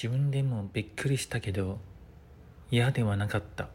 自分でもびっくりしたけど嫌ではなかった。